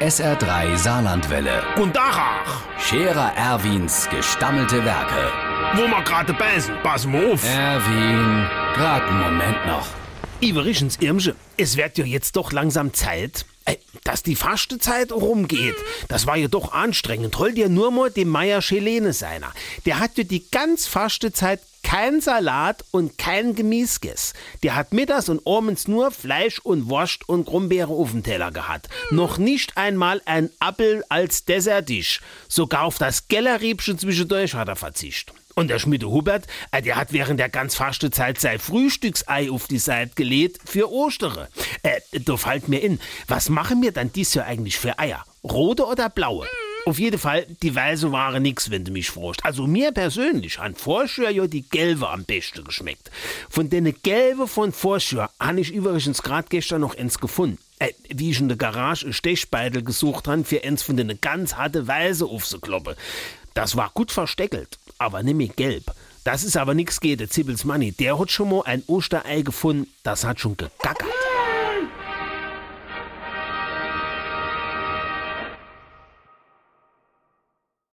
SR3 Saarlandwelle. Und Dachach, Scherer Erwins gestammelte Werke. wo wir gerade beißen, pass mal auf. Erwin, grad einen Moment noch. Iverichens Irmsche, es wird ja jetzt doch langsam Zeit, äh, dass die Fastezeit rumgeht. Das war ja doch anstrengend. Hol dir nur mal den Meier Schelene seiner. Der hat ja die ganz Fastezeit kein Salat und kein Gemüse gegessen. Der hat mittags und abends nur Fleisch und Wurst und Grumbeere auf dem Teller gehabt. Noch nicht einmal ein Appel als Dessertisch. Sogar auf das Gellerriebchen zwischendurch hat er verzichtet. Und der Schmiede Hubert, äh, der hat während der ganz Fastezeit sein Frühstücksei auf die Seite gelegt für Ostere. Äh, da fällt mir in, was machen wir dann dies Jahr eigentlich für Eier? Rote oder blaue? Auf jeden Fall, die weiße waren nix, wenn du mich fragst. Also mir persönlich han Vorschür ja die gelbe am besten geschmeckt. Von denen gelbe von Vorschür han ich übrigens grad gestern noch eins gefunden. Äh, wie ich in der Garage einen Stechbeitel gesucht han für eins von denen ganz harte Weiße aufzukloppen. Das war gut versteckelt, aber nämlich gelb. Das ist aber nix geht, der Zibbels Manni. Der hat schon mal ein Osterei gefunden, das hat schon gegackert.